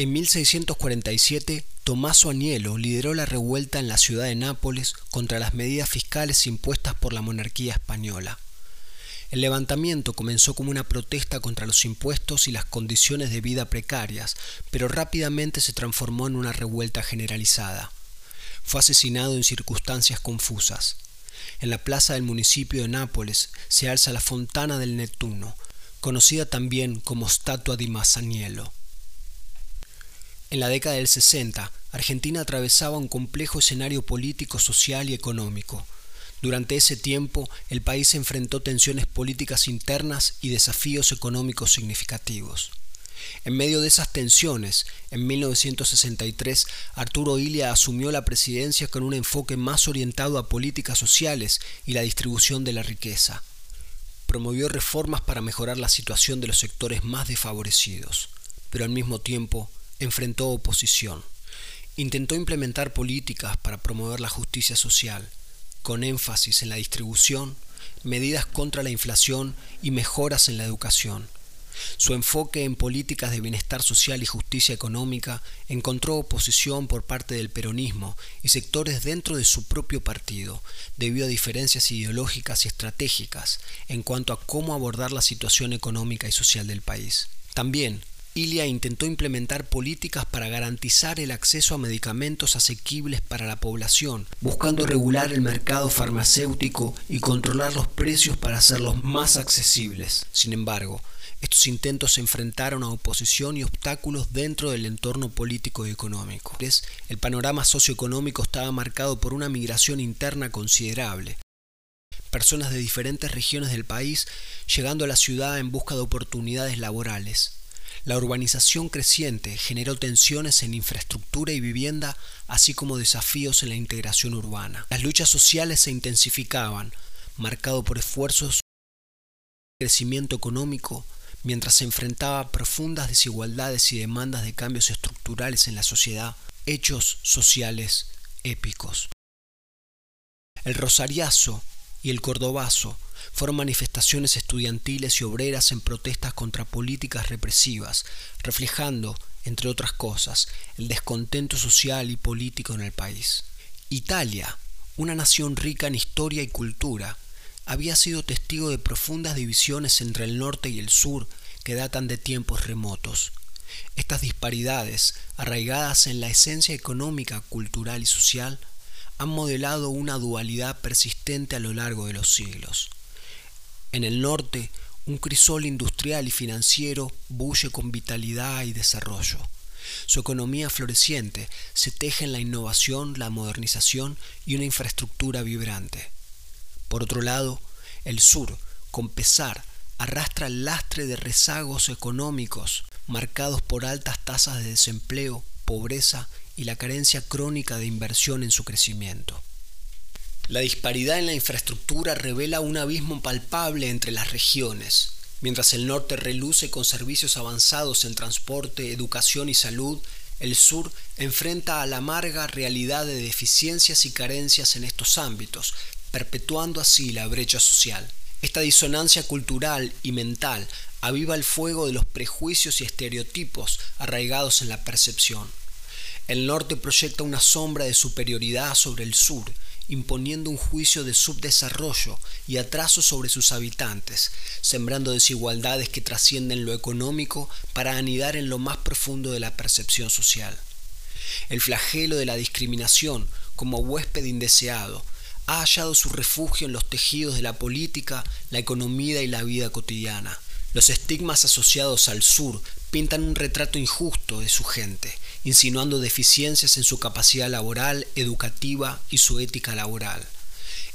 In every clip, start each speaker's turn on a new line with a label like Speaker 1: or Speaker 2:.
Speaker 1: En 1647, Tommaso Agnello lideró la revuelta en la ciudad de Nápoles contra las medidas fiscales impuestas por la monarquía española. El levantamiento comenzó como una protesta contra los impuestos y las condiciones de vida precarias, pero rápidamente se transformó en una revuelta generalizada. Fue asesinado en circunstancias confusas. En la plaza del municipio de Nápoles se alza la Fontana del Neptuno, conocida también como Statua di Masaniello. En la década del 60, Argentina atravesaba un complejo escenario político, social y económico. Durante ese tiempo, el país enfrentó tensiones políticas internas y desafíos económicos significativos. En medio de esas tensiones, en 1963, Arturo Ilia asumió la presidencia con un enfoque más orientado a políticas sociales y la distribución de la riqueza. Promovió reformas para mejorar la situación de los sectores más desfavorecidos, pero al mismo tiempo enfrentó oposición. Intentó implementar políticas para promover la justicia social, con énfasis en la distribución, medidas contra la inflación y mejoras en la educación. Su enfoque en políticas de bienestar social y justicia económica encontró oposición por parte del peronismo y sectores dentro de su propio partido, debido a diferencias ideológicas y estratégicas en cuanto a cómo abordar la situación económica y social del país. También Ilia intentó implementar políticas para garantizar el acceso a medicamentos asequibles para la población, buscando regular el mercado farmacéutico y controlar los precios para hacerlos más accesibles. Sin embargo, estos intentos se enfrentaron a oposición y obstáculos dentro del entorno político y económico. El panorama socioeconómico estaba marcado por una migración interna considerable, personas de diferentes regiones del país llegando a la ciudad en busca de oportunidades laborales. La urbanización creciente generó tensiones en infraestructura y vivienda, así como desafíos en la integración urbana. Las luchas sociales se intensificaban, marcado por esfuerzos de crecimiento económico, mientras se enfrentaba profundas desigualdades y demandas de cambios estructurales en la sociedad, hechos sociales épicos. El rosariazo y el cordobazo fueron manifestaciones estudiantiles y obreras en protestas contra políticas represivas, reflejando, entre otras cosas, el descontento social y político en el país. Italia, una nación rica en historia y cultura, había sido testigo de profundas divisiones entre el norte y el sur que datan de tiempos remotos. Estas disparidades, arraigadas en la esencia económica, cultural y social, han modelado una dualidad persistente a lo largo de los siglos. En el norte, un crisol industrial y financiero bulle con vitalidad y desarrollo. Su economía floreciente se teje en la innovación, la modernización y una infraestructura vibrante. Por otro lado, el sur, con pesar, arrastra el lastre de rezagos económicos marcados por altas tasas de desempleo, pobreza y la carencia crónica de inversión en su crecimiento. La disparidad en la infraestructura revela un abismo palpable entre las regiones. Mientras el norte reluce con servicios avanzados en transporte, educación y salud, el sur enfrenta a la amarga realidad de deficiencias y carencias en estos ámbitos, perpetuando así la brecha social. Esta disonancia cultural y mental aviva el fuego de los prejuicios y estereotipos arraigados en la percepción. El norte proyecta una sombra de superioridad sobre el sur, imponiendo un juicio de subdesarrollo y atraso sobre sus habitantes, sembrando desigualdades que trascienden lo económico para anidar en lo más profundo de la percepción social. El flagelo de la discriminación, como huésped indeseado, ha hallado su refugio en los tejidos de la política, la economía y la vida cotidiana. Los estigmas asociados al sur pintan un retrato injusto de su gente, insinuando deficiencias en su capacidad laboral, educativa y su ética laboral.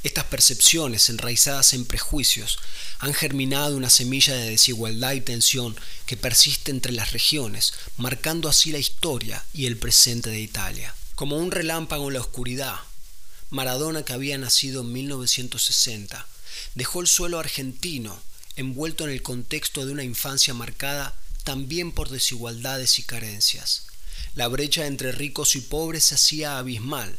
Speaker 1: Estas percepciones, enraizadas en prejuicios, han germinado una semilla de desigualdad y tensión que persiste entre las regiones, marcando así la historia y el presente de Italia. Como un relámpago en la oscuridad, Maradona, que había nacido en 1960, dejó el suelo argentino envuelto en el contexto de una infancia marcada también por desigualdades y carencias. La brecha entre ricos y pobres se hacía abismal,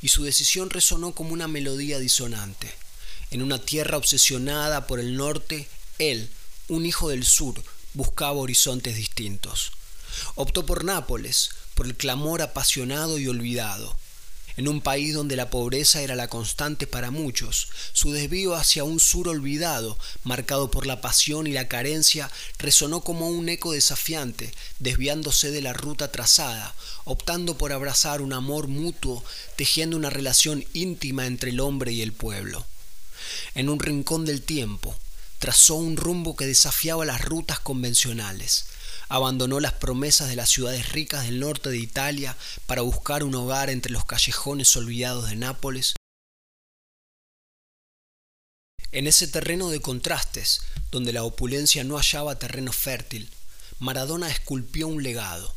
Speaker 1: y su decisión resonó como una melodía disonante. En una tierra obsesionada por el norte, él, un hijo del sur, buscaba horizontes distintos. Optó por Nápoles, por el clamor apasionado y olvidado. En un país donde la pobreza era la constante para muchos, su desvío hacia un sur olvidado, marcado por la pasión y la carencia, resonó como un eco desafiante, desviándose de la ruta trazada, optando por abrazar un amor mutuo, tejiendo una relación íntima entre el hombre y el pueblo. En un rincón del tiempo, trazó un rumbo que desafiaba las rutas convencionales, abandonó las promesas de las ciudades ricas del norte de Italia para buscar un hogar entre los callejones olvidados de Nápoles. En ese terreno de contrastes, donde la opulencia no hallaba terreno fértil, Maradona esculpió un legado.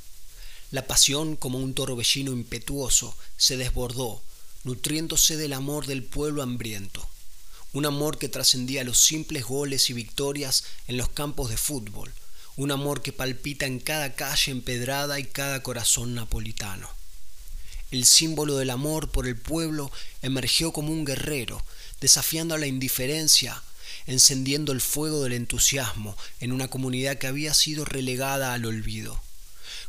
Speaker 1: La pasión, como un torbellino impetuoso, se desbordó, nutriéndose del amor del pueblo hambriento. Un amor que trascendía los simples goles y victorias en los campos de fútbol, un amor que palpita en cada calle empedrada y cada corazón napolitano. El símbolo del amor por el pueblo emergió como un guerrero, desafiando a la indiferencia, encendiendo el fuego del entusiasmo en una comunidad que había sido relegada al olvido.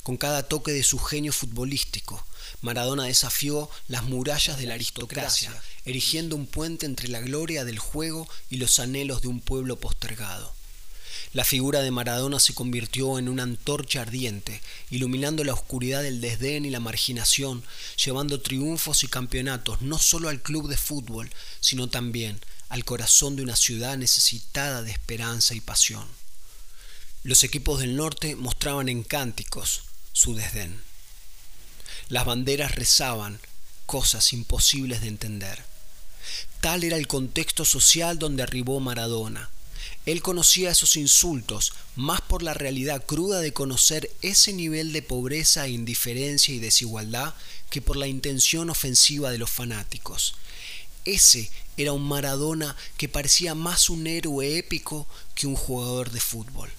Speaker 1: Con cada toque de su genio futbolístico, Maradona desafió las murallas de la aristocracia, erigiendo un puente entre la gloria del juego y los anhelos de un pueblo postergado. La figura de Maradona se convirtió en una antorcha ardiente, iluminando la oscuridad del desdén y la marginación, llevando triunfos y campeonatos no solo al club de fútbol, sino también al corazón de una ciudad necesitada de esperanza y pasión. Los equipos del norte mostraban en cánticos su desdén. Las banderas rezaban cosas imposibles de entender. Tal era el contexto social donde arribó Maradona, él conocía esos insultos más por la realidad cruda de conocer ese nivel de pobreza, indiferencia y desigualdad que por la intención ofensiva de los fanáticos. Ese era un Maradona que parecía más un héroe épico que un jugador de fútbol.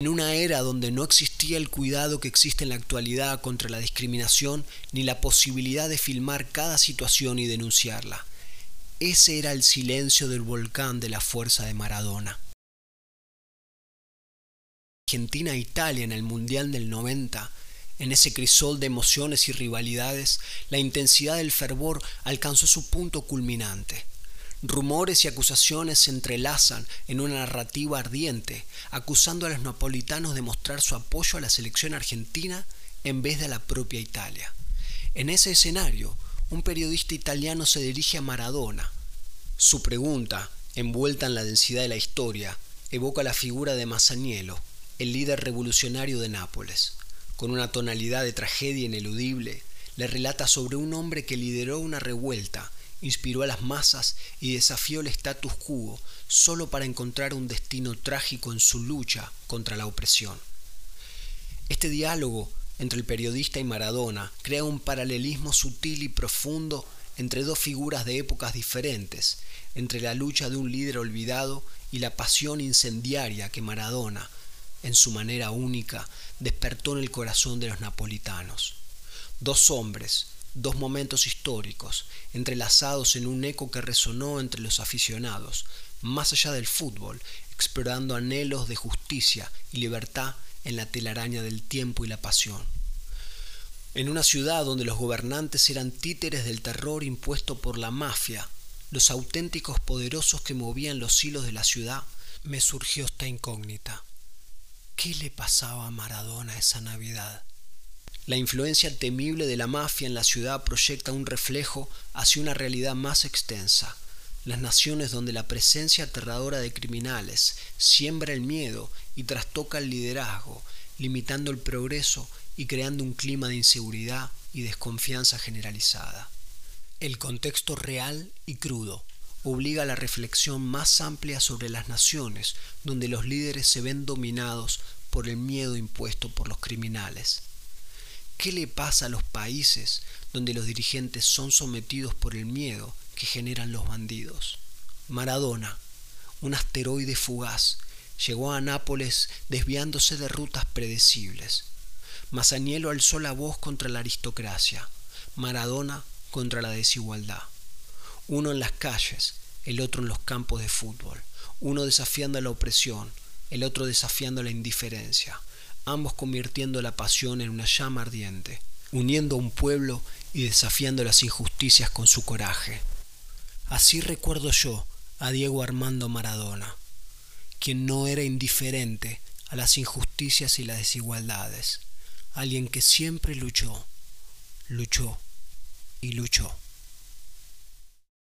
Speaker 1: En una era donde no existía el cuidado que existe en la actualidad contra la discriminación ni la posibilidad de filmar cada situación y denunciarla. Ese era el silencio del volcán de la fuerza de Maradona. Argentina e en el Mundial del 90, en ese crisol de emociones y rivalidades, la intensidad del fervor alcanzó su punto culminante. Rumores y acusaciones se entrelazan en una narrativa ardiente, acusando a los napolitanos de mostrar su apoyo a la selección argentina en vez de a la propia Italia. En ese escenario, un periodista italiano se dirige a Maradona. Su pregunta, envuelta en la densidad de la historia, evoca la figura de Masaniello, el líder revolucionario de Nápoles. Con una tonalidad de tragedia ineludible, le relata sobre un hombre que lideró una revuelta, inspiró a las masas y desafió el status quo solo para encontrar un destino trágico en su lucha contra la opresión. Este diálogo entre el periodista y Maradona crea un paralelismo sutil y profundo entre dos figuras de épocas diferentes, entre la lucha de un líder olvidado y la pasión incendiaria que Maradona en su manera única, despertó en el corazón de los napolitanos. Dos hombres, dos momentos históricos, entrelazados en un eco que resonó entre los aficionados, más allá del fútbol, explorando anhelos de justicia y libertad en la telaraña del tiempo y la pasión. En una ciudad donde los gobernantes eran títeres del terror impuesto por la mafia, los auténticos poderosos que movían los hilos de la ciudad, me surgió esta incógnita. ¿Qué le pasaba a Maradona esa Navidad? La influencia temible de la mafia en la ciudad proyecta un reflejo hacia una realidad más extensa, las naciones donde la presencia aterradora de criminales siembra el miedo y trastoca el liderazgo, limitando el progreso y creando un clima de inseguridad y desconfianza generalizada. El contexto real y crudo obliga a la reflexión más amplia sobre las naciones donde los líderes se ven dominados por el miedo impuesto por los criminales. ¿Qué le pasa a los países donde los dirigentes son sometidos por el miedo que generan los bandidos? Maradona, un asteroide fugaz, llegó a Nápoles desviándose de rutas predecibles. Masaniello alzó la voz contra la aristocracia, Maradona contra la desigualdad uno en las calles, el otro en los campos de fútbol, uno desafiando la opresión, el otro desafiando la indiferencia, ambos convirtiendo la pasión en una llama ardiente, uniendo a un pueblo y desafiando las injusticias con su coraje. Así recuerdo yo a Diego Armando Maradona, quien no era indiferente a las injusticias y las desigualdades, alguien que siempre luchó, luchó y luchó.